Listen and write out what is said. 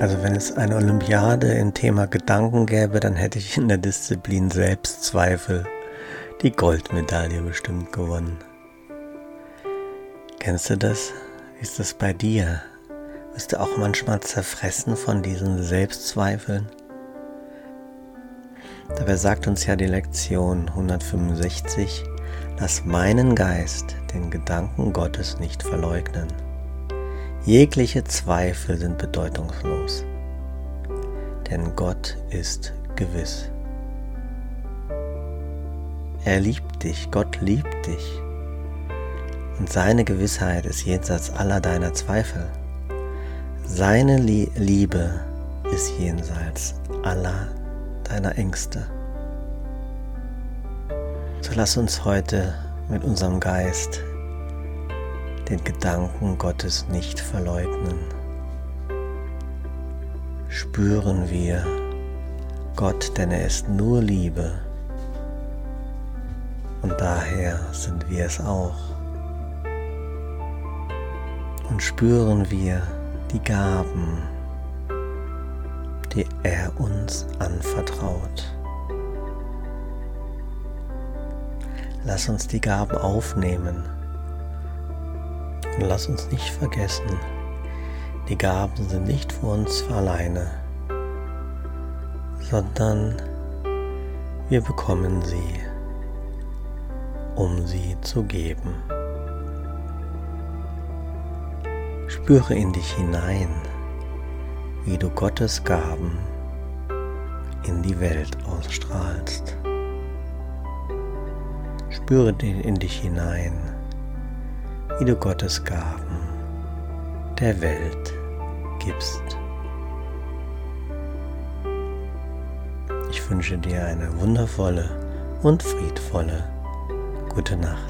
Also wenn es eine Olympiade im Thema Gedanken gäbe, dann hätte ich in der Disziplin Selbstzweifel die Goldmedaille bestimmt gewonnen. Kennst du das? Wie ist das bei dir? Bist du auch manchmal zerfressen von diesen Selbstzweifeln? Dabei sagt uns ja die Lektion 165, lass meinen Geist den Gedanken Gottes nicht verleugnen. Jegliche Zweifel sind bedeutungslos, denn Gott ist gewiss. Er liebt dich, Gott liebt dich und seine Gewissheit ist jenseits aller deiner Zweifel. Seine Liebe ist jenseits aller deiner Ängste. So lass uns heute mit unserem Geist den Gedanken Gottes nicht verleugnen. Spüren wir Gott, denn er ist nur Liebe und daher sind wir es auch. Und spüren wir die Gaben, die er uns anvertraut. Lass uns die Gaben aufnehmen und lass uns nicht vergessen, die Gaben sind nicht für uns alleine, sondern wir bekommen sie, um sie zu geben. Spüre in dich hinein, wie du Gottes Gaben in die Welt ausstrahlst. Spüre in dich hinein, wie du Gottes Gaben der Welt gibst. Ich wünsche dir eine wundervolle und friedvolle gute Nacht.